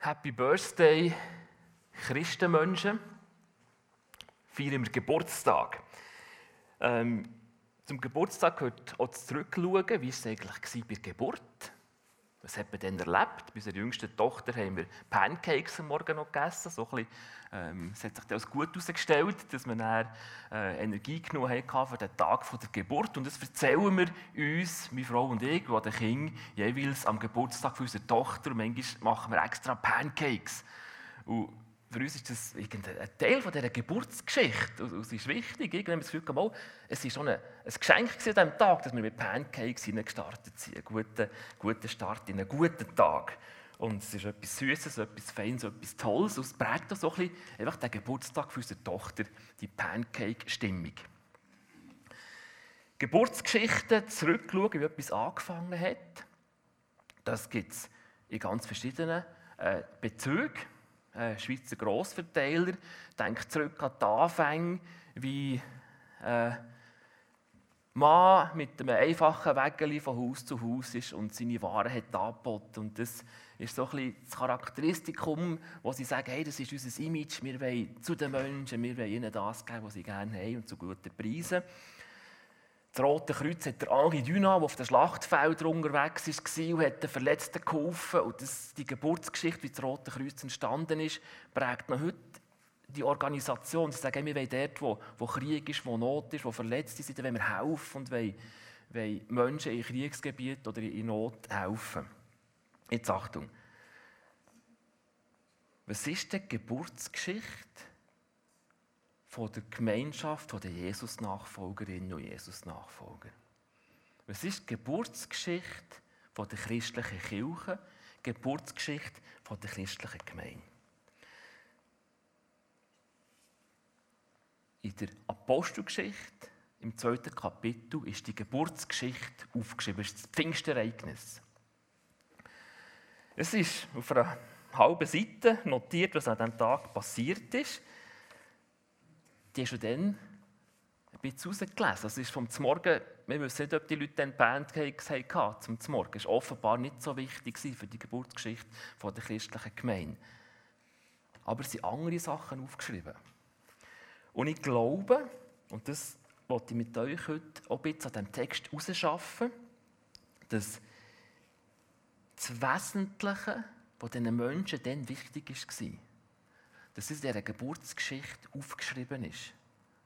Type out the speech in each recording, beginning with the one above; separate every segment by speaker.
Speaker 1: Happy Birthday, Christenmenschen. Feiern wir Geburtstag. Ähm, zum Geburtstag gehört auch Zurückschauen, wie war es eigentlich bei der Geburt? Was hat man denn erlebt? Bei unserer jüngsten Tochter haben wir Pancakes am Morgen noch gegessen. So bisschen, ähm, es hat sich als gut herausgestellt, dass wir äh, Energie genommen haben für den Tag der Geburt. Und das erzählen wir uns, meine Frau und ich, die den Kind jeweils am Geburtstag unserer Tochter. Und manchmal machen wir extra Pancakes. Und für uns ist das ein Teil von dieser Geburtsgeschichte. Und es ist wichtig. Irgendwie haben wir das Gefühl, mal, es war schon ein, Geschenk an diesem Tag, dass wir mit Pancakes gestartet sind. Ein guter, guter Start in einen guten Tag. Und es ist etwas Süßes, etwas Feines, etwas Tolles. Und es prägt auch so ein bisschen einfach den Geburtstag für unsere Tochter, die Pancake-Stimmung. Geburtsgeschichten zurückschauen, wie etwas angefangen hat, das gibt es in ganz verschiedenen äh, Bezügen äh, Schweizer Grossverteiler, denkt zurück an die Anfänge, wie äh, Mann mit einem einfachen Wägeli von Haus zu Haus ist und seine Waren hat angeboten. Und das ist so ein bisschen das Charakteristikum, wo sie sagen, hey, das ist unser Image, wir wollen zu den Menschen, wir wollen ihnen das geben, was sie gerne haben und zu guten Preisen. Das Rote Kreuz hat der Henri Dunant, der auf den Schlachtfeldern unterwegs war und hat den Verletzten geholfen. Und das, die Geburtsgeschichte, wie das Rote Kreuz entstanden ist, prägt noch heute die Organisation. Sie sagen, wir wollen dort, wo, wo Krieg ist, wo Not ist, wo Verletzte sind, wollen wir helfen und wollen, wollen Menschen in Kriegsgebieten oder in Not helfen. Jetzt Achtung. Was ist die Geburtsgeschichte von der Gemeinschaft der Jesus-Nachfolgerinnen und Jesus-Nachfolger. Was ist die Geburtsgeschichte der christlichen Kirche, die Geburtsgeschichte der christlichen Gemeinde? In der Apostelgeschichte, im zweiten Kapitel, ist die Geburtsgeschichte aufgeschrieben. Das ist das Pfingstereignis. Es ist auf einer halben Seite notiert, was an diesem Tag passiert ist die du dann ein bisschen rausgelesen. Das ist vom Morgen, wir wissen nicht, ob die Leute dann Pancakes hatten zum Morgen. Das war offenbar nicht so wichtig für die Geburtsgeschichte der christlichen Gemeinde. Aber es sind andere Sachen aufgeschrieben. Und ich glaube, und das wollte ich mit euch heute auch ein bisschen an diesem Text herausschaffen, dass das Wesentliche, was diesen Menschen dann wichtig war, dass in dieser Geburtsgeschichte aufgeschrieben ist.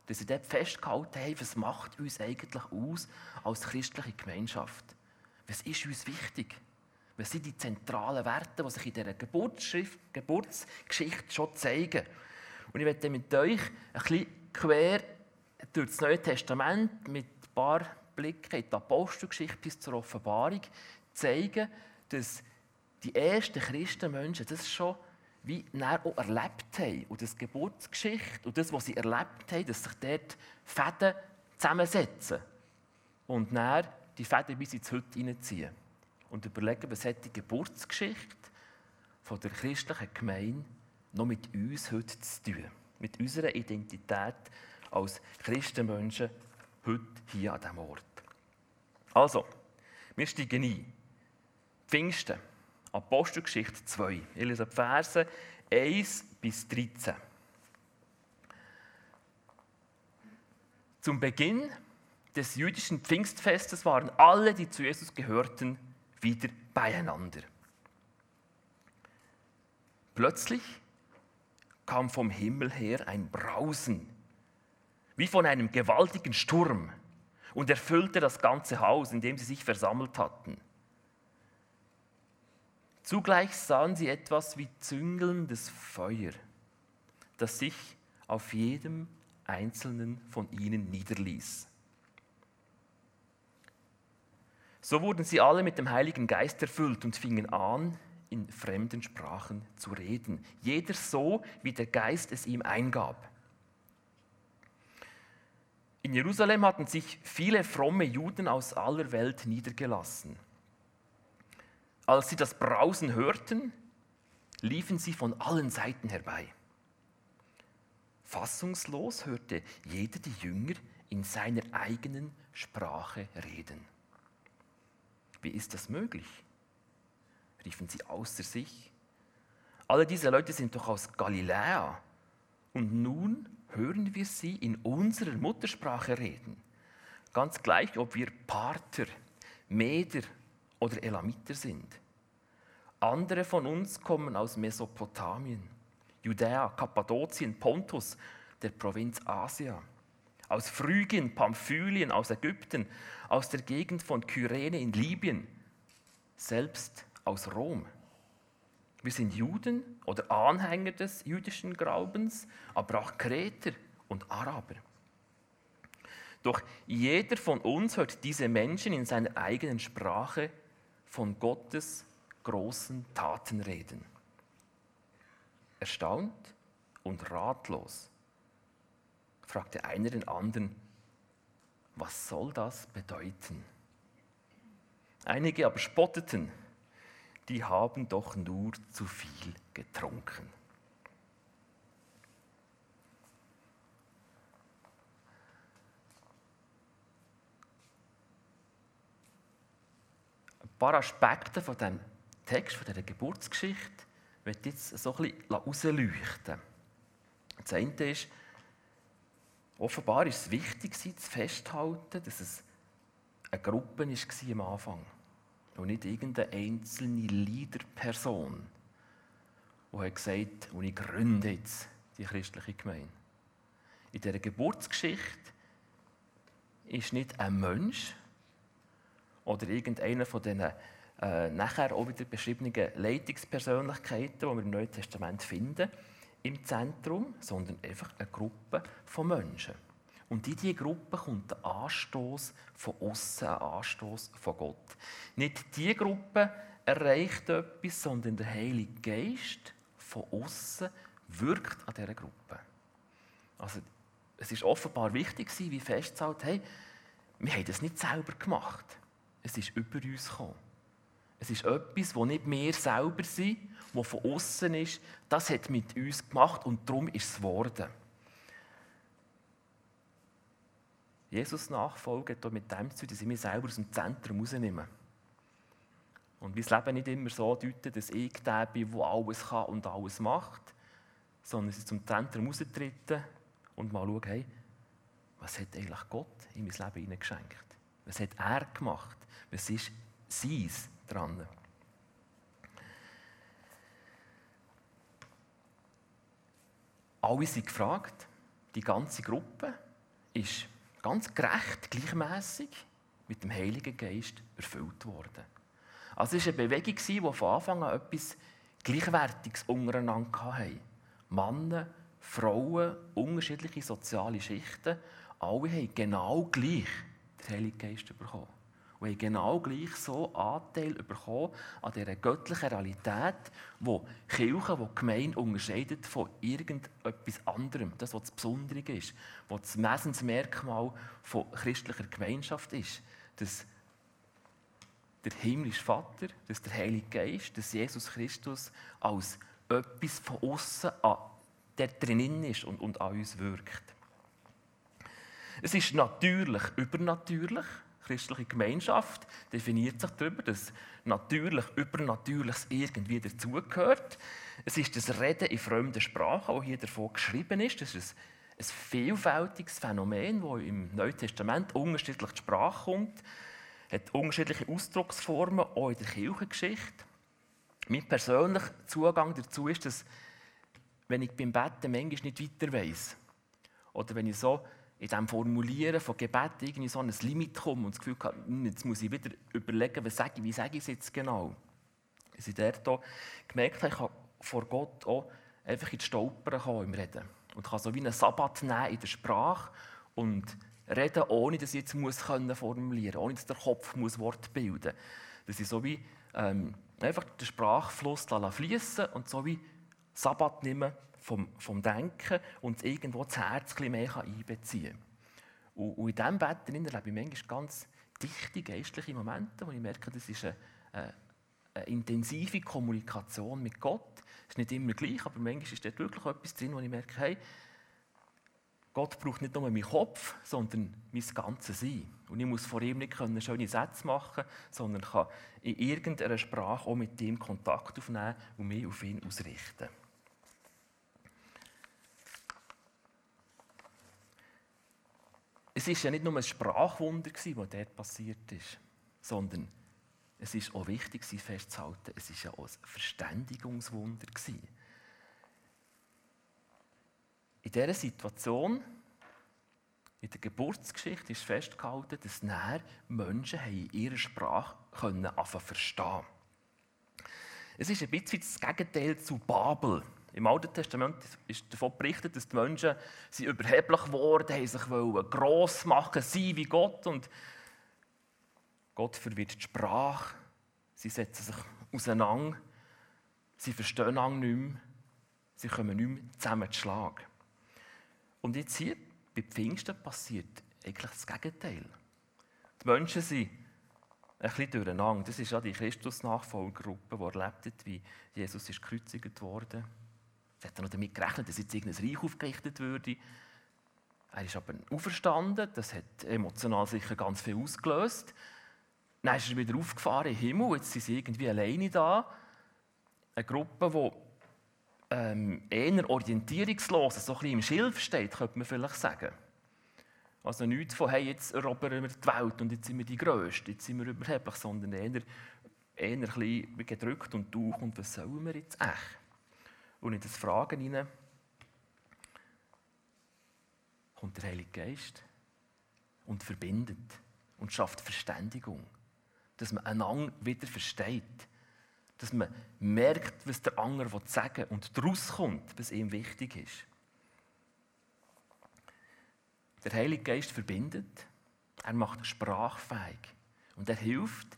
Speaker 1: Dass sie dort festgehalten haben, was macht uns eigentlich aus als christliche Gemeinschaft? Was ist uns wichtig? Was sind die zentralen Werte, die sich in dieser Geburtsgeschichte schon zeigen? Und ich werde mit euch ein bisschen quer durch das Neue Testament mit ein paar Blicken in die Apostelgeschichte bis zur Offenbarung zeigen, dass die ersten Christenmenschen das schon wie auch erlebt haben. Und das Geburtsgeschichte und das, was sie erlebt haben, dass sich dort Fäden zusammensetzen. Und dann die Fäden bis ins Heute hineinziehen. Und überlegen, was hat die Geburtsgeschichte von der christlichen Gemeinde noch mit uns heute zu tun. Mit unserer Identität als Christenmenschen heute hier an diesem Ort. Also, wir steigen ein. Pfingsten. Apostelgeschichte 2. Ich lese die Verse 1 bis 13. Zum Beginn des jüdischen Pfingstfestes waren alle, die zu Jesus gehörten, wieder beieinander. Plötzlich kam vom Himmel her ein Brausen, wie von einem gewaltigen Sturm, und erfüllte das ganze Haus, in dem sie sich versammelt hatten. Zugleich sahen sie etwas wie züngelndes Feuer, das sich auf jedem einzelnen von ihnen niederließ. So wurden sie alle mit dem Heiligen Geist erfüllt und fingen an, in fremden Sprachen zu reden, jeder so, wie der Geist es ihm eingab. In Jerusalem hatten sich viele fromme Juden aus aller Welt niedergelassen. Als sie das Brausen hörten, liefen sie von allen Seiten herbei. Fassungslos hörte jeder die Jünger in seiner eigenen Sprache reden. Wie ist das möglich? riefen sie außer sich. Alle diese Leute sind doch aus Galiläa. Und nun hören wir sie in unserer Muttersprache reden. Ganz gleich, ob wir Parther, Meder oder Elamiter sind. Andere von uns kommen aus Mesopotamien, Judäa, Kappadokien, Pontus, der Provinz Asia, aus Phrygien, Pamphylien, aus Ägypten, aus der Gegend von Kyrene in Libyen, selbst aus Rom. Wir sind Juden oder Anhänger des jüdischen Glaubens, aber auch Kreter und Araber. Doch jeder von uns hört diese Menschen in seiner eigenen Sprache von Gottes großen Taten reden. Erstaunt und ratlos fragte einer den anderen, was soll das bedeuten? Einige aber spotteten, die haben doch nur zu viel getrunken. Paar Aspekte von dem Text, von dieser Geburtsgeschichte, wird jetzt so ein bisschen herausleuchten. Das eine ist, offenbar ist es wichtig, zu festhalten, dass es eine Gruppe war am Anfang und nicht irgendeine einzelne Leaderperson, die hat gesagt und ich gründe jetzt die christliche Gemeinde. In dieser Geburtsgeschichte ist nicht ein Mensch oder irgendeiner von diesen äh, nachher auch wieder beschriebenen Leitungspersönlichkeiten, die wir im Neuen Testament finden, im Zentrum, sondern einfach eine Gruppe von Menschen. Und in diese Gruppe kommt ein Anstoß von außen, ein Anstoß von Gott. Nicht die Gruppe erreicht etwas, sondern der Heilige Geist von außen wirkt an dieser Gruppe. Also, es ist offenbar wichtig, wie festzuhalten, hey, wir haben das nicht selber gemacht. Es ist über uns gekommen. Es ist etwas, das nicht wir selber sind, das von außen ist. Das hat mit uns gemacht und darum ist es geworden. Jesus nachfolgen hat mit dem zu dass ich mich selber aus dem Zentrum rausnehme. Und mein Leben nicht immer so deuten, dass ich der bin, der alles kann und alles macht, sondern dass ich zum Zentrum raustrete und mal schaue, hey, was hat eigentlich Gott in mein Leben hineingeschenkt? Was hat er gemacht? Was ist seins dran? Alle sind gefragt, die ganze Gruppe ist ganz gerecht, gleichmäßig mit dem Heiligen Geist erfüllt worden. Also es war eine Bewegung, die von Anfang an etwas Gleichwertiges untereinander hatte. Männer, Frauen, unterschiedliche soziale Schichten, alle haben genau gleich den Heiligen Geist bekommen und haben genau gleich so Anteil bekommen an dieser göttlichen Realität, wo Kirche, die Gemeinde unterscheidet von irgendetwas anderem. Das, was das Besondere ist, was das Wesensmerkmal von christlicher Gemeinschaft ist. Dass der himmlische Vater, dass der Heilige Geist, dass Jesus Christus als etwas von außen der drinnen ist und, und an uns wirkt. Es ist natürlich übernatürlich, christliche Gemeinschaft definiert sich darüber, dass natürlich Übernatürliches irgendwie dazugehört. Es ist das Reden in fremden Sprachen, das hier davon geschrieben ist. Das ist ein, ein vielfältiges Phänomen, das im Neuen Testament unterschiedlich zur Sprache kommt. Hat unterschiedliche Ausdrucksformen, auch in der Kirchengeschichte. Mein persönlicher Zugang dazu ist, dass, wenn ich beim Betten manchmal nicht weiter weiss, oder wenn ich so in diesem Formulieren von Gebet irgendwie so ein Limit komme und das Gefühl habe, hm, jetzt muss ich wieder überlegen, was sage ich, wie sage ich es jetzt genau. Dass ich dort gemerkt habe, ich kann vor Gott auch einfach ins Stolpern kommen im Reden. Und kann so wie einen Sabbat nehmen in der Sprache und reden, ohne dass ich jetzt muss können formulieren ohne dass der Kopf muss Wort bilden muss. Dass ich so wie ähm, einfach den Sprachfluss fließen und so wie Sabbat nehmen vom, vom Denken und irgendwo das Herz ein mehr einbeziehen kann. Und, und in diesem Bett erlebe ich manchmal ganz dichte geistliche Momente, wo ich merke, das ist eine, eine, eine intensive Kommunikation mit Gott. Es ist nicht immer gleich, aber manchmal ist dort wirklich etwas drin, wo ich merke, hey, Gott braucht nicht nur meinen Kopf, sondern mein ganzes Sein. Und ich muss vor ihm nicht können schöne Sätze machen, sondern kann in irgendeiner Sprache auch mit ihm Kontakt aufnehmen und mich auf ihn ausrichten. Es ist ja nicht nur ein Sprachwunder, das dort passiert ist, sondern es ist auch wichtig, festzuhalten, es ist ja auch ein Verständigungswunder. In dieser Situation, in der Geburtsgeschichte, ist festgehalten, dass näher Menschen in ihrer Sprache können verstehen Es ist ein bisschen das Gegenteil zu Babel. Im Alten Testament ist davon berichtet, dass die Menschen sie überheblich geworden haben, sich gross machen, sein wie Gott. Und Gott verwirrt die Sprache. Sie setzen sich auseinander. Sie verstehen einander nicht mehr. Sie kommen nicht mehr zusammen zu Schlag. Und jetzt hier, bei Pfingsten, passiert eigentlich das Gegenteil. Die Menschen sind ein bisschen durcheinander. Das ist ja die Christus-Nachfolgergruppe, die erlebt hat, wie Jesus ist gekreuzigt wurde. Sie hat noch damit gerechnet, dass jetzt irgendein Reich aufgerichtet würde. Er ist aber auferstanden, das hat emotional sicher ganz viel ausgelöst. Dann ist er wieder aufgefahren im Himmel, jetzt sind sie irgendwie alleine da. Eine Gruppe, die ähm, eher orientierungslos, so ein bisschen im Schilf steht, könnte man vielleicht sagen. Also nichts von, hey, jetzt erobern wir die Welt und jetzt sind wir die Größten, jetzt sind wir überheblich, sondern eher, eher ein bisschen gedrückt und durch und was sollen wir jetzt echt? Und in das Fragen hinein kommt der Heilige Geist und verbindet und schafft Verständigung dass man einander wieder versteht. Dass man merkt, was der andere sagen will und daraus kommt, was ihm wichtig ist. Der Heilige Geist verbindet, er macht sprachfähig und er hilft,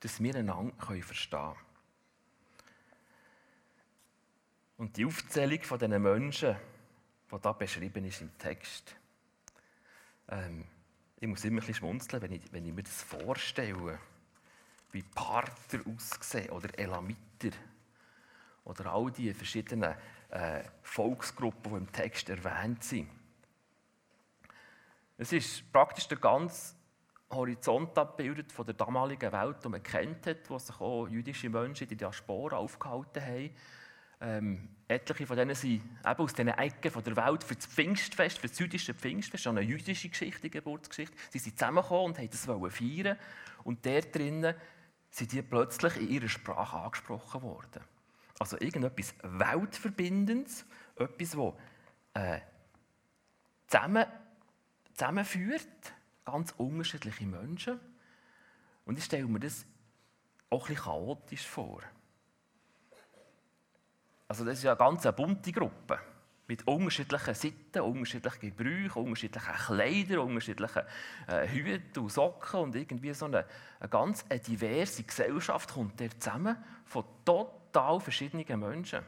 Speaker 1: dass wir einander verstehen können. Und die Aufzählung von diesen Menschen, die hier beschrieben ist im Text, ähm, ich muss immer ein bisschen schmunzeln, wenn ich, wenn ich mir das vorstelle wie Parther aussehen oder Elamiter oder all die verschiedenen äh, Volksgruppen, die im Text erwähnt sind. Es ist praktisch der ganze Horizont abgebildet von der damaligen Welt, die man kennt hat, wo sich auch jüdische Menschen in der Diaspora aufgehalten haben. Ähm, etliche von denen sind eben aus diesen Ecken von der Welt für das Pfingstfest, für das jüdische Pfingstfest, schon eine jüdische Geschichte, eine Geburtsgeschichte. Sie sind zusammengekommen und wollten das feiern. Und dort drinnen sind die plötzlich in ihrer Sprache angesprochen worden. Also irgendetwas Weltverbindendes, etwas, das äh, zusammen, zusammenführt, ganz unterschiedliche Menschen. Und ich stelle mir das auch ein bisschen chaotisch vor. Also das ist ja eine ganz bunte Gruppe mit unterschiedlichen Sitten, unterschiedlichen Gebrauchen, unterschiedlichen Kleidern, unterschiedlichen äh, Hüten und Socken und irgendwie so eine, eine ganz eine diverse Gesellschaft kommt der zusammen von total verschiedenen Menschen.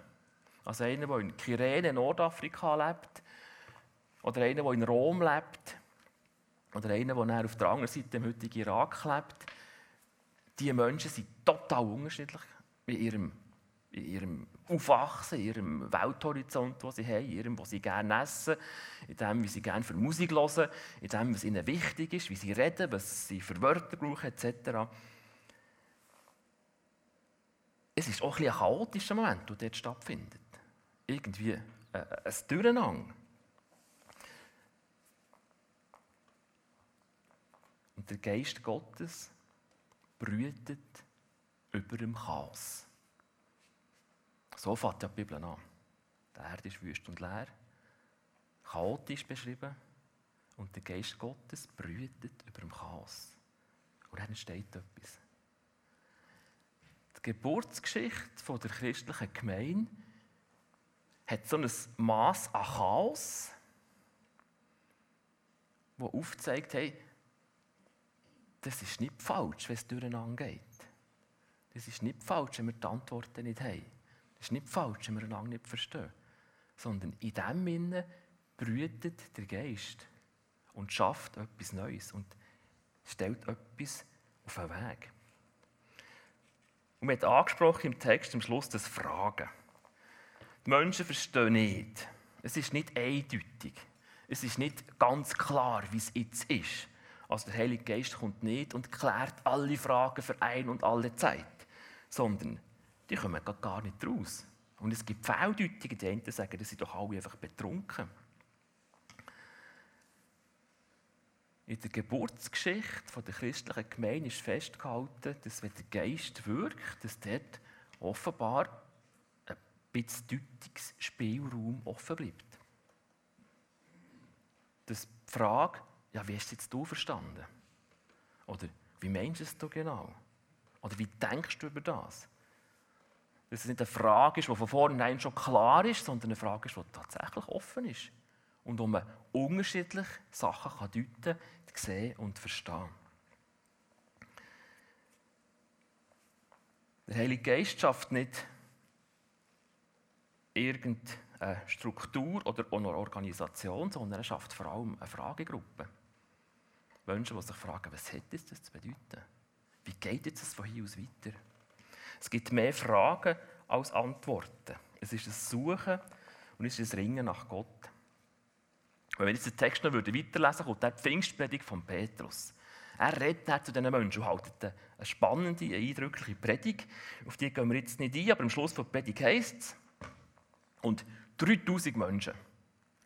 Speaker 1: Also einer, der in Kyrene, Nordafrika lebt, oder einer, der in Rom lebt, oder einer, der auf der anderen Seite im heutigen Irak lebt. Diese Menschen sind total unterschiedlich in ihrem in ihrem Aufwachsen, in ihrem Welthorizont, den sie haben, in ihrem, was sie gerne essen, in dem, wie sie gerne für Musik hören, in dem, was ihnen wichtig ist, wie sie reden, was sie für Wörter brauchen, etc. Es ist auch ein, ein chaotischer Moment, der dort stattfindet. Irgendwie äh, ein Durcheinander. Und der Geist Gottes brütet über dem Chaos. So fängt ja die Bibel an. Die Erde ist wüst und leer, chaotisch beschrieben und der Geist Gottes brütet über dem Chaos. Und dann entsteht etwas. Die Geburtsgeschichte der christlichen Gemeinde hat so ein Maß an Chaos, das aufzeigt, hey, das ist nicht falsch, wenn es durcheinander geht. Das ist nicht falsch, wenn wir die Antworten nicht haben. Das ist nicht falsch, wenn wir einander nicht verstehen. Sondern in dem Sinne brütet der Geist und schafft etwas Neues und stellt etwas auf den Weg. Und man hat angesprochen im Text am Schluss das Fragen. Die Menschen verstehen nicht. Es ist nicht eindeutig. Es ist nicht ganz klar, wie es jetzt ist. Also der Heilige Geist kommt nicht und klärt alle Fragen für ein und alle Zeit, sondern die kommen gar nicht raus. Und es gibt Fehldeutungen, die einen sagen, dass sie doch alle einfach betrunken. In der Geburtsgeschichte der christlichen Gemeinde ist festgehalten, dass wenn der Geist wirkt, dass dort offenbar ein bisschen Deutungsspielraum offen bleibt. Dass die Frage, ja, wie hast du jetzt du verstanden? Oder wie meinst du es genau? Oder wie denkst du über das? Dass es nicht eine Frage ist, die von vornherein schon klar ist, sondern eine Frage ist, die tatsächlich offen ist. Und wo man unterschiedliche Sachen kann deuten, sehen und verstehen. Der Heilige Geist schafft nicht irgendeine Struktur oder eine Organisation, sondern er schafft vor allem eine Fragegruppe. Menschen, die sich fragen, was hat das zu bedeuten? Wie geht es von hier aus weiter? Es gibt mehr Fragen als Antworten. Es ist ein Suchen und es ist ein Ringen nach Gott. Wenn wir diesen Text noch weiterlesen würden, kommt die Pfingstpredigt von Petrus. Er redet zu diesen Menschen und hält eine spannende, eine eindrückliche Predigt. Auf die gehen wir jetzt nicht ein, aber am Schluss der Predigt heisst es, und 3000 Menschen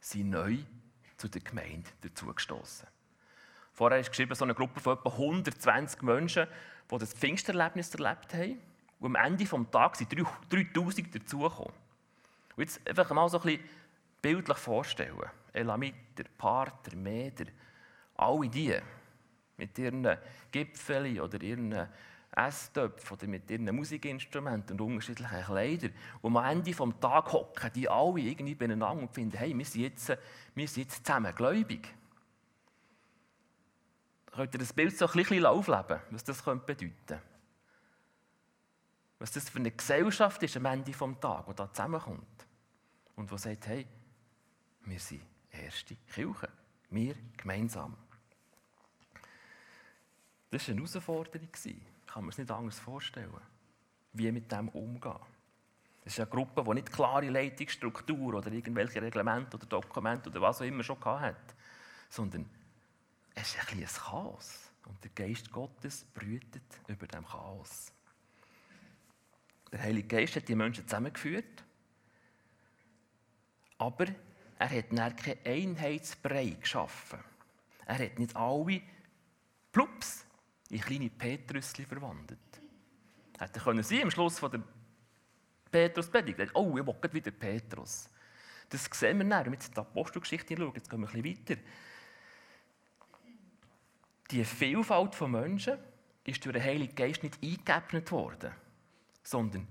Speaker 1: sind neu zu der Gemeinde dazugestoßen. Vorher ist geschrieben, so eine Gruppe von etwa 120 Menschen, die das Pfingsterlebnis erlebt haben. Und am Ende des Tages sind 3000 dazugekommen. Und jetzt einfach mal so ein bisschen bildlich vorstellen. Elamiter, Parther, Meder, alle die mit ihren Gipfeln oder ihren Esstöpfen oder mit ihren Musikinstrumenten und unterschiedlichen Kleidern. Und am Ende des Tages hocken die alle irgendwie beieinander und finden, hey, wir sind jetzt, wir sind jetzt zusammen gläubig. Könnt ihr das Bild so ein bisschen aufleben, was das bedeuten könnte? Was das für eine Gesellschaft ist am Ende des Tages, die da zusammenkommt und die sagt, hey, wir sind erste Kirche. Wir gemeinsam. Das war eine Herausforderung. Kann mir es nicht anders vorstellen. Wie mit dem umgehen. Das ist eine Gruppe, die nicht klare Leitungsstruktur oder irgendwelche Reglemente oder Dokumente oder was auch immer schon hat, sondern es ist ein, ein Chaos. Und der Geist Gottes brütet über dem Chaos. Der Heilige Geist hat die Menschen zusammengeführt, aber er hat dann keinen Einheitsbrei geschaffen. Er hat nicht alle plups in kleine Petrüsli verwandelt. Hätte können sie am Schluss von der Petrus-Predigt oh, ich will wieder Petrus. Das sehen wir dann, wenn wir jetzt die Apostelgeschichte schauen, jetzt gehen wir ein bisschen weiter. Die Vielfalt von Menschen ist durch den Heiligen Geist nicht eingeebnet worden, sondern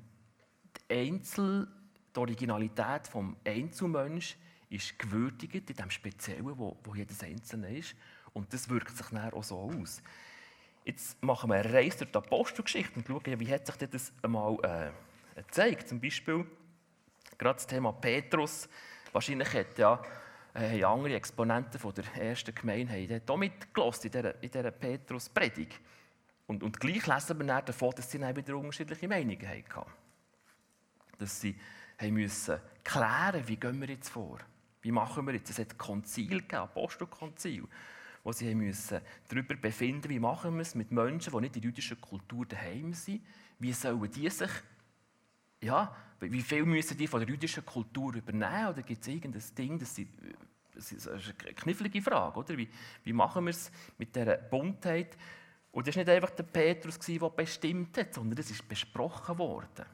Speaker 1: die, Einzel, die Originalität des Einzelmenschen ist gewürdigt in dem Speziellen, wo, wo jedes Einzelne ist. Und das wirkt sich dann auch so aus. Jetzt machen wir eine Reise durch die Apostelgeschichte und schauen, wie hat sich das einmal äh, gezeigt. Zum Beispiel gerade das Thema Petrus. Wahrscheinlich hat ja äh, andere Exponenten von der ersten Gemeinde haben auch mitgelassen in dieser, in dieser Petrus-Predigt. Und, und gleich lesen wir dann davon, dass sie dann wieder unterschiedliche Meinungen hatten. Dass sie haben müssen klären, wie gehen wir jetzt vor. Wie machen wir jetzt? Es hat Konzil gegeben, Apostelkonzil, wo sie müssen darüber befinden, wie machen wir es mit Menschen, die nicht in der jüdischen Kultur daheim sind. Wie sollen die sich, ja, wie viel müssen die von der jüdischen Kultur übernehmen? Oder gibt es irgendein Ding, das sie das ist eine knifflige Frage, oder? Wie, wie machen wir es mit dieser Buntheit? Und das war nicht einfach der Petrus, der bestimmt hat, sondern es ist besprochen worden.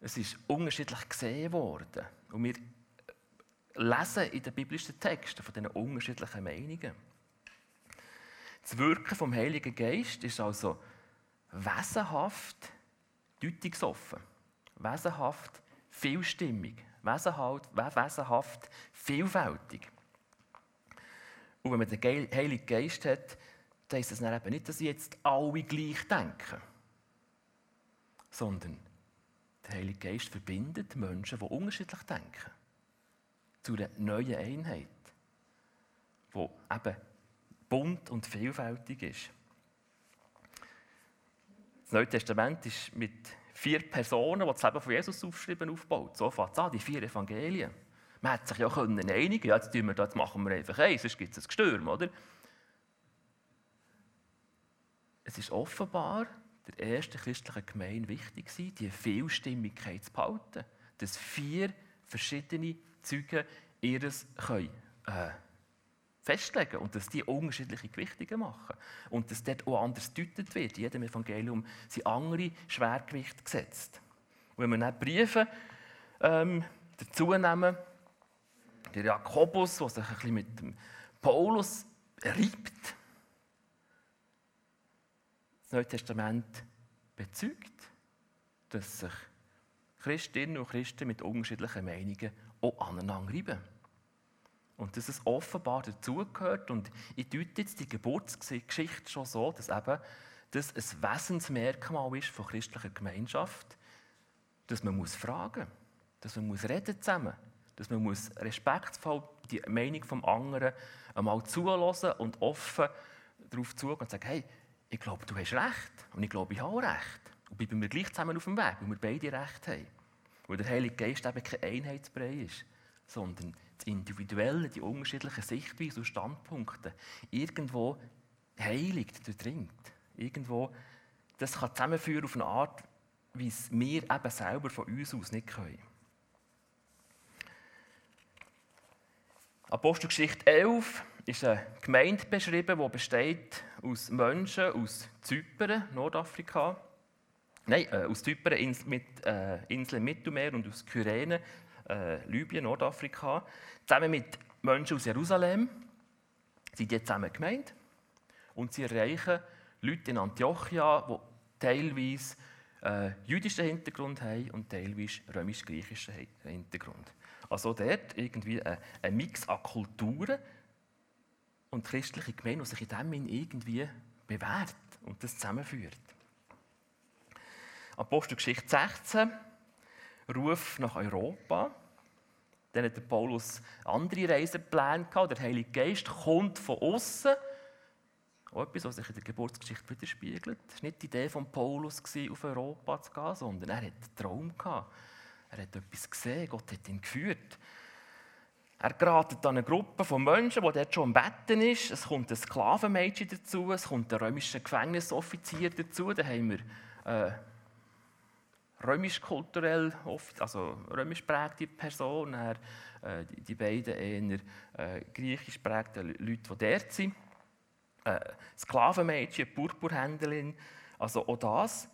Speaker 1: Es ist unterschiedlich gesehen worden. Und wir lesen in den biblischen Texten von diesen unterschiedlichen Meinungen. Das Wirken vom Heiligen Geist ist also wesenhaft deutungsoffen, wesenhaft vielstimmig, wesenhaft vielfältig. Und wenn man den Heiligen Geist hat, dann heisst das dann eben nicht, dass jetzt alle gleich denken, sondern der Heilige Geist verbindet Menschen, die unterschiedlich denken zu einer neuen Einheit, die eben bunt und vielfältig ist. Das Neue Testament ist mit vier Personen, die das Leben von Jesus aufschreiben, aufgebaut. So fängt es an, die vier Evangelien. Man hätte sich ja können einigen ja, jetzt, wir, jetzt machen wir einfach eins, sonst gibt es ein Gestürm, oder? Es ist offenbar der ersten christlichen Gemeinde wichtig gewesen, die Vielstimmigkeit zu behalten. Dass vier verschiedene Zeugen ihres können, äh, festlegen und dass die unterschiedliche Gewichtungen machen. Und dass dort auch anders gedeutet wird. In jedem Evangelium sind andere Schwergewichte gesetzt. Und wenn wir dann Briefe ähm, dazu nehmen, der Jakobus, der sich ein bisschen mit dem Paulus reibt, Neue Testament bezeugt, dass sich Christinnen und Christen mit unterschiedlichen Meinungen auch aneinander reiben. Und dass es offenbar dazugehört. Und ich deute jetzt die Geburtsgeschichte schon so, dass eben das ein Wesensmerkmal ist von christlicher Gemeinschaft, dass man muss fragen dass man muss reden zusammen, dass man muss respektvoll die Meinung des anderen einmal zulassen und offen darauf zugehen und sagen, hey, ich glaube, du hast recht und ich glaube, ich habe auch recht. Und bleiben wir gleich zusammen auf dem Weg, weil wir beide recht haben. Weil der Heilige Geist eben kein Einheitsbrei ist, sondern das Individuelle, die unterschiedlichen Sichtweisen und Standpunkte irgendwo heiligt, durchdringt. Irgendwo, das kann zusammenführen auf eine Art, wie es wir eben selber von uns aus nicht können. Apostelgeschichte 11 ist eine Gemeinde beschrieben, die besteht aus Menschen aus Zypern, Nordafrika, nein, äh, aus Zypern, ins, mit, äh, Inseln Mittelmeer und aus Kyrene, äh, Libyen, Nordafrika, zusammen mit Menschen aus Jerusalem, sind die zusammen gemeint. Und sie erreichen Leute in Antiochia, die teilweise äh, jüdischen Hintergrund haben und teilweise römisch-griechischen Hintergrund. Also dort irgendwie ein, ein Mix an Kulturen und christliche Gemeinde, die sich in dem Sinn irgendwie bewährt und das zusammenführt. Apostelgeschichte 16, Ruf nach Europa. Dann hat Paulus andere Reisepläne gehabt. Der Heilige Geist kommt von außen. Auch etwas, was sich in der Geburtsgeschichte widerspiegelt. Es war nicht die Idee von Paulus, auf Europa zu gehen, sondern er hatte einen Traum. Er hat etwas gesehen, Gott hat ihn geführt. Er geratet an eine Gruppe von Menschen, die dort schon am Betten ist. Es kommt ein Sklavenmädchen dazu, es kommt ein römischer Gefängnisoffizier dazu. Da haben wir äh, römisch-kulturell, also römisch prägte Person, er, äh, die beiden eher äh, griechisch prägten Leute, die dort sind. Äh, Sklavenmädchen, Purpurhändlerin, also auch das.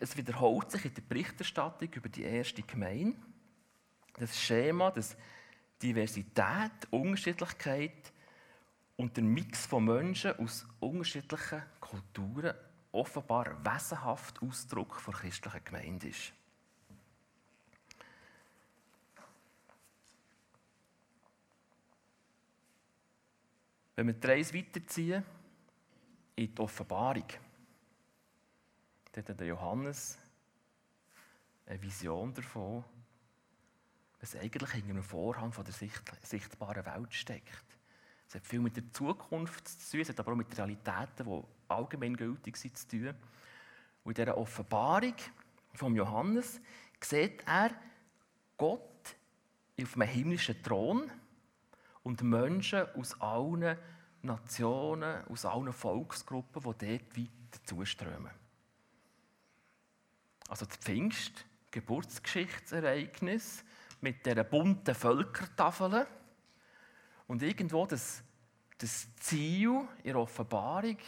Speaker 1: Es wiederholt sich in der Berichterstattung über die erste Gemeinde. Das Schema, das Diversität, Unterschiedlichkeit und der Mix von Menschen aus unterschiedlichen Kulturen offenbar wesenhaft Ausdruck der christlichen Gemeinde ist. Wenn wir die Reise weiterziehen in die Offenbarung, dann hat der Johannes eine Vision davon, was eigentlich hinter einem Vorhang von der sichtbaren Welt steckt. Es hat viel mit der Zukunft zu tun, es hat aber auch mit Realitäten, die allgemeingültig sind, zu tun. Und in dieser Offenbarung von Johannes sieht er Gott auf einem himmlischen Thron und Menschen aus allen Nationen, aus allen Volksgruppen, die dort weiter zuströmen. Also das Pfingst, Geburtsgeschichtsereignis, mit dieser bunten Völkertafel. Und irgendwo das, das Ziel in der Offenbarung,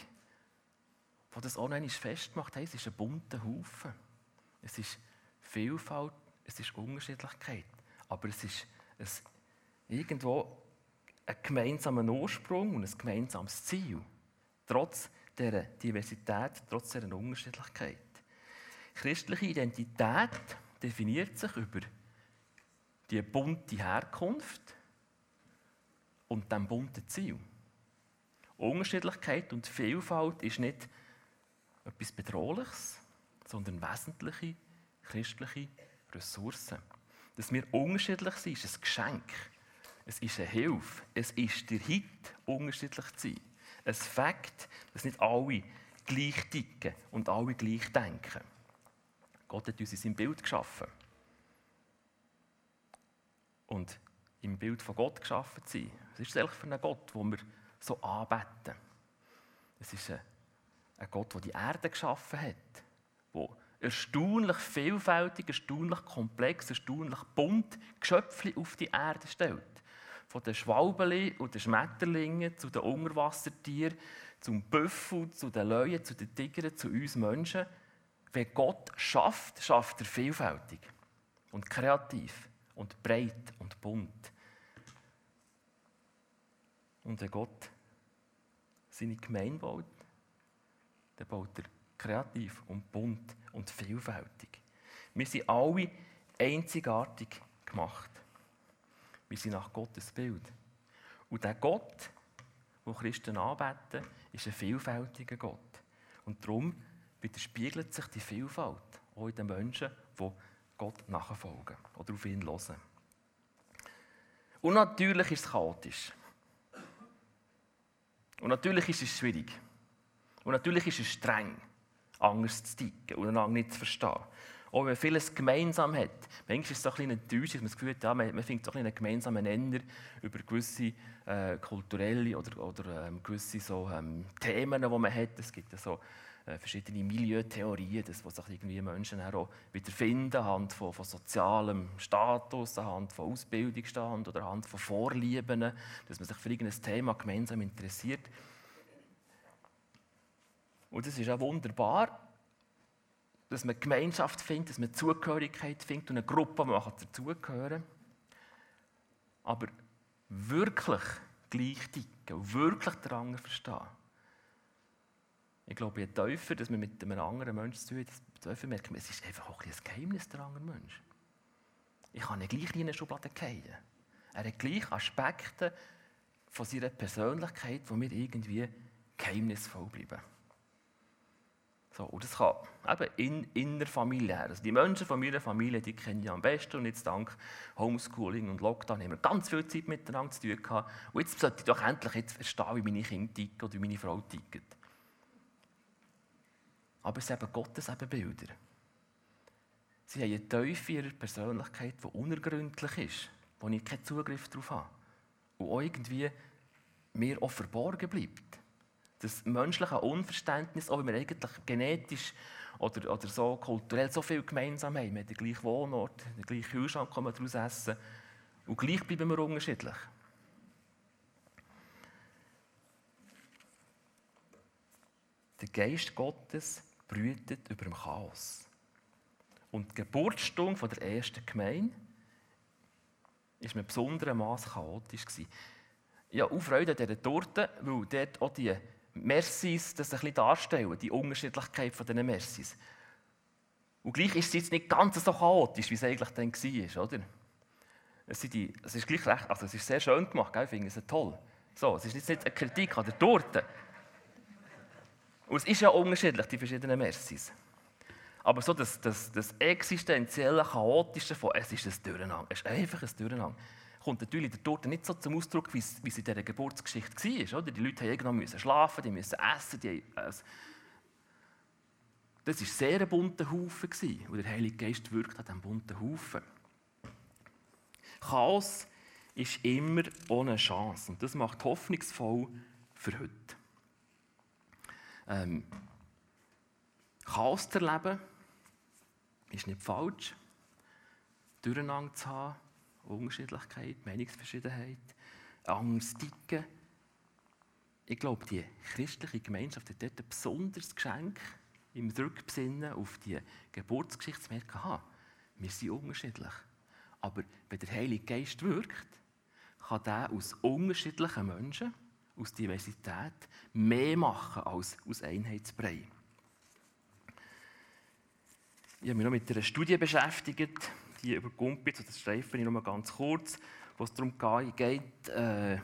Speaker 1: wo das auch noch festmacht, hey, es ist ein bunter Haufen. Es ist Vielfalt, es ist Unterschiedlichkeit. Aber es ist ein, irgendwo ein gemeinsamer Ursprung und ein gemeinsames Ziel. Trotz dieser Diversität, trotz dieser Unterschiedlichkeit. Christliche Identität definiert sich über die bunte Herkunft und dem bunten Ziel. Unterschiedlichkeit und Vielfalt ist nicht etwas Bedrohliches, sondern wesentliche christliche Ressourcen. Dass wir unterschiedlich sind, ist ein Geschenk. Es ist eine Hilfe. Es ist der Hit, unterschiedlich zu sein. Ein Fakt, dass nicht alle gleich ticken und alle gleich denken. Gott hat uns in seinem Bild geschaffen. Und im Bild von Gott geschaffen zu sein. Was ist das eigentlich für ein Gott, den wir so anbeten? Es ist ein, Gott, der die Erde geschaffen hat, der erstaunlich vielfältig, erstaunlich komplex, erstaunlich bunt Geschöpfe auf die Erde stellt. Von den Schwalbeli und den Schmetterlingen zu den Unterwassertieren, zum Büffel, zu den Löwen, zu den Tigern, zu uns Menschen. Wenn Gott schafft, schafft er vielfältig und kreativ und breit und bunt. Und wenn Gott seine Gemeinde baut, dann baut er kreativ und bunt und vielfältig. Wir sind alle einzigartig gemacht. Wir sind nach Gottes Bild. Und der Gott, den Christen anbeten, ist ein vielfältiger Gott. Und darum widerspiegelt sich die Vielfalt auch in den Menschen, die Gott nachfolgen oder auf ihn hören. Und natürlich ist es chaotisch. Und natürlich ist es schwierig. Und natürlich ist es streng, anders zu ticken und einander nicht zu verstehen. Auch wenn vieles gemeinsam hat. Manchmal ist es so ein bisschen enttäuschend, man das Gefühl ja, man, man findet so ein einen gemeinsamen Nenner über gewisse äh, kulturelle oder, oder ähm, gewisse so, ähm, Themen, die man hat. Es gibt ja so äh, verschiedene Milieutheorien, das, wo sich irgendwie Menschen auch wieder finden, anhand von, von sozialem Status, anhand von Ausbildungsstand oder anhand von Vorlieben, dass man sich für irgendein Thema gemeinsam interessiert. Und das ist auch wunderbar, dass man Gemeinschaft findet, dass man Zugehörigkeit findet und eine Gruppe machen dazugehören. Aber wirklich gleich ticken, wirklich anderen verstehen ich glaube, je tiefer dass man mit einem anderen Menschen zu tun tiefer merkt man, es ist einfach auch ein, Geheimnis der andere Mensch. Ich kann ihn gleich in eine Schublade fallen. Er hat gleich Aspekte von seiner Persönlichkeit, die mir irgendwie geheimnisvoll bleiben. So, und das kann eben in, innerfamiliär. Also die Menschen von meiner Familie, die kenne ich am besten. Und jetzt dank Homeschooling und Lockdown haben wir ganz viel Zeit miteinander zu tun gehabt. Und jetzt sollte ich doch endlich jetzt verstehen, wie meine Kinder ticken oder wie meine Frau tickt. Aber es sind eben Gottes Bilder. Sie haben eine Teufel ihrer Persönlichkeit, die unergründlich ist, wo ich keinen Zugriff darauf habe. Und auch irgendwie mir auch verborgen bleibt. Das menschliche Unverständnis, auch wenn wir eigentlich genetisch oder, oder so kulturell so viel gemeinsam haben. Wir haben den gleichen Wohnort, den gleichen Kühlschrank, können daraus essen. Und gleich bleiben wir unterschiedlich. Der Geist Gottes brütet über dem Chaos. Und die Geburtsstunde der ersten Gemeinde war mit besonderem Maß chaotisch. Ja, auch Freude an dieser Torte, weil dort auch die Mercis das ein bisschen darstellen, die Unterschiedlichkeit dieser Mercis. Und gleich ist es jetzt nicht ganz so chaotisch, wie es eigentlich dann war, oder? Es, die, es ist gleich recht, also es ist sehr schön gemacht, ich finde es toll. So, es ist jetzt nicht eine Kritik an der Torte, und es ist ja unterschiedlich, die verschiedenen Messis. Aber so das, das, das existenzielle, chaotische von es ist ein Durcheinander, es ist einfach ein Durcheinander, kommt natürlich der Tote nicht so zum Ausdruck, wie es, wie es in dieser Geburtsgeschichte war. Oder? Die Leute mussten irgendwann schlafen, die müssen essen. Die, also, das war sehr ein bunter Haufen. Und der Heilige Geist wirkt an diesem bunten Haufen. Chaos ist immer ohne Chance. Und das macht hoffnungsvoll für heute. Ähm, Chaos zu erleben ist nicht falsch. Durcheinander zu haben, Unterschiedlichkeit, Meinungsverschiedenheit, Angst, Ticken. Ich glaube, die christliche Gemeinschaft hat dort ein besonderes Geschenk im Rückbesinnen auf die Geburtsgeschichte zu merken, aha, wir sind unterschiedlich. Aber wenn der Heilige Geist wirkt, kann der aus unterschiedlichen Menschen aus Diversität mehr machen als aus Einheitsbrei. Ich habe mich noch mit einer Studie beschäftigt, die über Gumpitz, das streife ich noch mal ganz kurz, wo es darum geht, äh,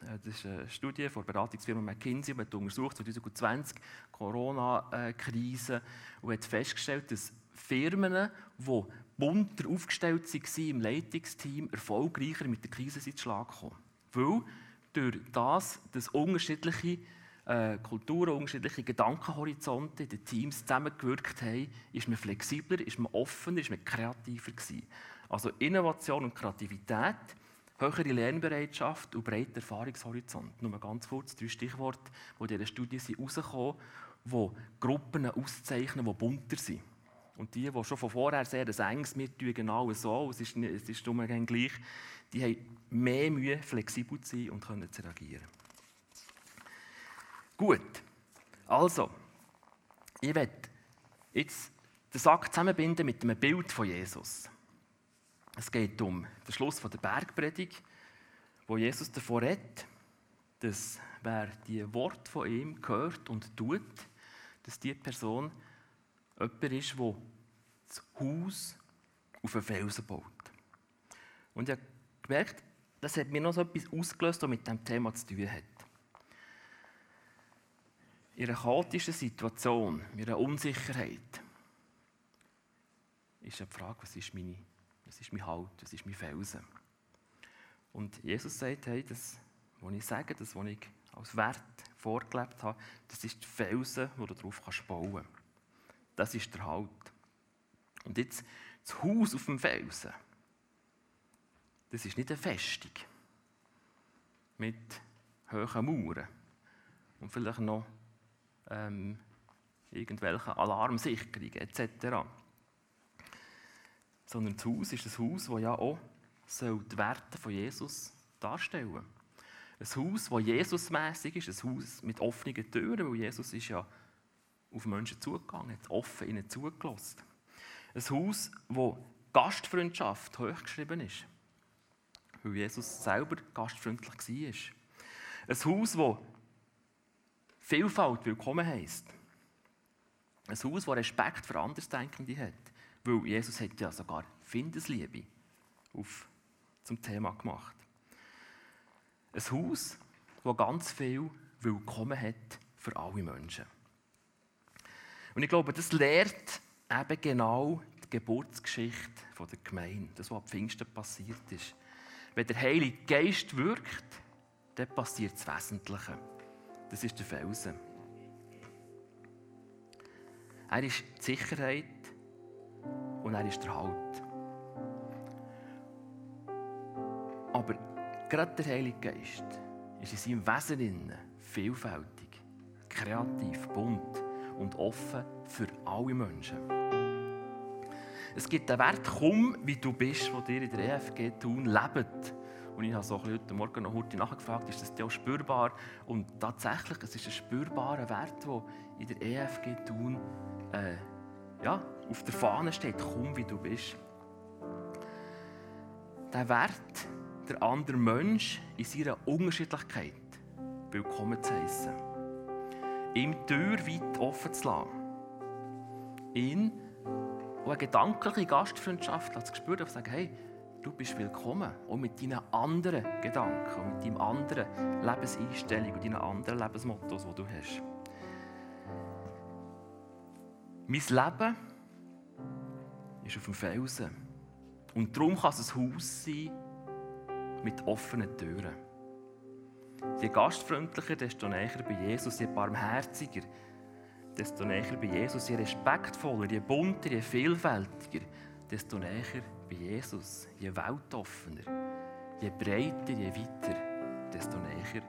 Speaker 1: das ist eine Studie von der Beratungsfirma McKinsey, die hat untersucht 2020 Corona-Krise und hat festgestellt, dass Firmen, die bunter aufgestellt waren im Leitungsteam, erfolgreicher mit der Krise sind zu kommen. Weil durch das, dass unterschiedliche äh, Kulturen, unterschiedliche Gedankenhorizonte in den Teams zusammengewirkt haben, ist man flexibler, ist man offener, ist man kreativer gewesen. Also Innovation und Kreativität höhere Lernbereitschaft und breiter Erfahrungshorizont. Nur ganz kurz drei Stichworte, die in dieser Studie herausgekommen sind, die Gruppen auszeichnen, die bunter sind. Und die, die schon von vorher sehr ein enges mittun, genau so, es ist, es ist gleich, die haben mehr Mühe, flexibel zu sein und können zu reagieren. Gut, also, ich werde jetzt den Sack zusammenbinden mit einem Bild von Jesus. Es geht um den Schluss der Bergpredigt, wo Jesus davor redet, dass wer die Wort von ihm hört und tut, dass die Person jemand ist, der das Haus auf einen Felsen baut. Und ich habe gemerkt, das hat mir noch so etwas ausgelöst, was mit diesem Thema zu tun hat. In einer chaotischen Situation, in einer Unsicherheit, ist die Frage, was ist, meine, was ist mein Halt, was ist mein Felsen? Und Jesus sagt, hey, das, was ich sage, das, was ich als Wert vorgelebt habe, das ist der Felsen, wo du darauf bauen kannst. Das ist der Halt. Und jetzt das Haus auf dem Felsen, das ist nicht eine Festung mit hohen Mauern und vielleicht noch ähm, irgendwelchen Alarmsicherungen etc. Sondern das Haus ist ein Haus, das ja auch soll die Werte von Jesus darstellen soll. Ein Haus, das Jesusmäßig ist, ein Haus mit offenen Türen, weil Jesus ist ja auf Menschen zugegangen, offen ihnen zugelassen. Ein Haus, wo Gastfreundschaft hochgeschrieben ist, weil Jesus selber gastfreundlich war. Ein Haus, wo Vielfalt willkommen heisst. Ein Haus, das Respekt für Andersdenkende hat, weil Jesus hat ja sogar Findesliebe auf, zum Thema gemacht. Ein Haus, das ganz viel Willkommen hat für alle Menschen. Und ich glaube, das lehrt eben genau die Geburtsgeschichte der Gemeinde, das, was am Pfingsten passiert ist. Wenn der Heilige Geist wirkt, dann passiert das Wesentliche. Das ist der Felsen. Er ist die Sicherheit und er ist der Halt. Aber gerade der Heilige Geist ist in seinem Wesen vielfältig, kreativ, bunt und offen für alle Menschen. Es gibt den Wert, komm, wie du bist, wo dir in der EFG tun lebt. Und ich habe so heute Morgen noch heute nachgefragt, ist das dir auch spürbar? Und tatsächlich, es ist ein spürbarer Wert, der in der EFG tun äh, ja, auf der Fahne steht, komm, wie du bist. Der Wert, der andere Mensch in seiner Unterschiedlichkeit willkommen zu heißen ihm die Tür weit offen zu lassen. Ihn und eine gedankliche Gastfreundschaft zu spüren und zu sagen, hey, du bist willkommen, auch mit deinen anderen Gedanken, und mit deiner anderen Lebenseinstellung und deinen anderen Lebensmottos, die du hast. Mein Leben ist auf dem Felsen. Und darum kann es ein Haus sein mit offenen Türen. Je gastfreundlicher, desto näher bei Jesus, je barmherziger, desto näher bei Jesus, je respektvoller, je bunter, je vielfältiger, desto näher bei Jesus, je weltoffener, je breiter, je weiter, desto näher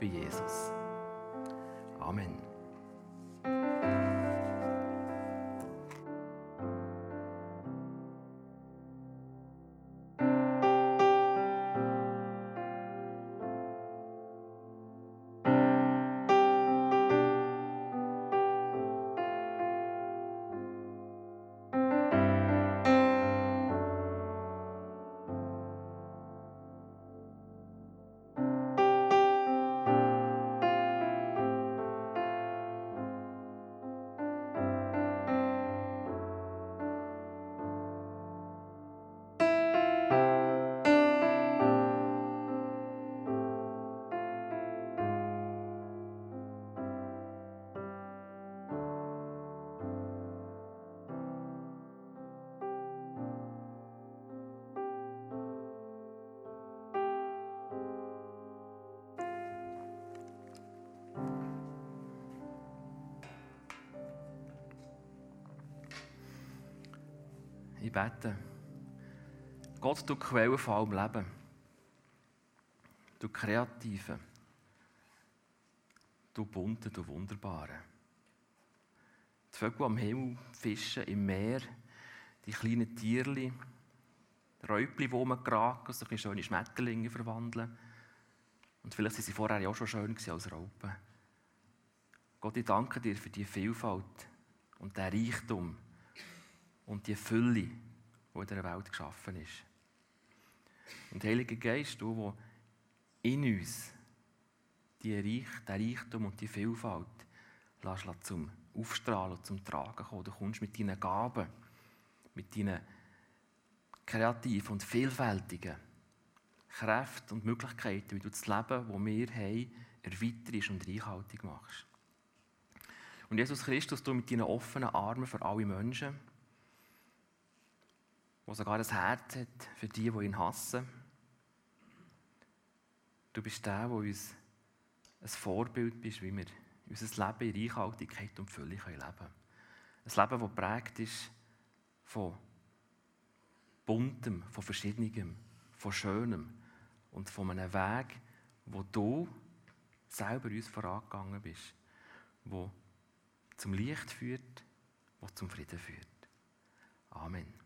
Speaker 1: bei Jesus. Amen. Ich bete. Gott, du Quelle von allem Leben. du Kreative, du Bunte, du Wunderbare. Die Vögel am Himmel fischen, im Meer, die kleinen Tierli, Räubli, die rumgeraten, sich in schöne Schmetterlinge verwandeln. Und vielleicht waren sie vorher auch schon schön als Raupen. Gott, ich danke dir für die Vielfalt und den Reichtum und die Fülle, die in dieser Welt geschaffen ist. Und Heiliger Geist, du, der in uns die Reich, den Reichtum und die Vielfalt lässt, lässt zum Aufstrahlen und zum Tragen kommen. Du kommst mit deinen Gaben, mit deinen kreativen und vielfältigen Kräften und Möglichkeiten, wie du das Leben, das wir haben, erweiterst und reichhaltig machst. Und Jesus Christus, du mit deinen offenen Armen für alle Menschen, der sogar ein Herz hat für die, die ihn hassen, Du bist der, der uns ein Vorbild bist, wie wir unser Leben in Reichhaltigkeit und Fülle leben können. Ein Leben, das prägt ist von Buntem, von Verschiedenem, von Schönem und von einem Weg, wo du selber uns vorangegangen bist, wo zum Licht führt, wo zum Frieden führt. Amen.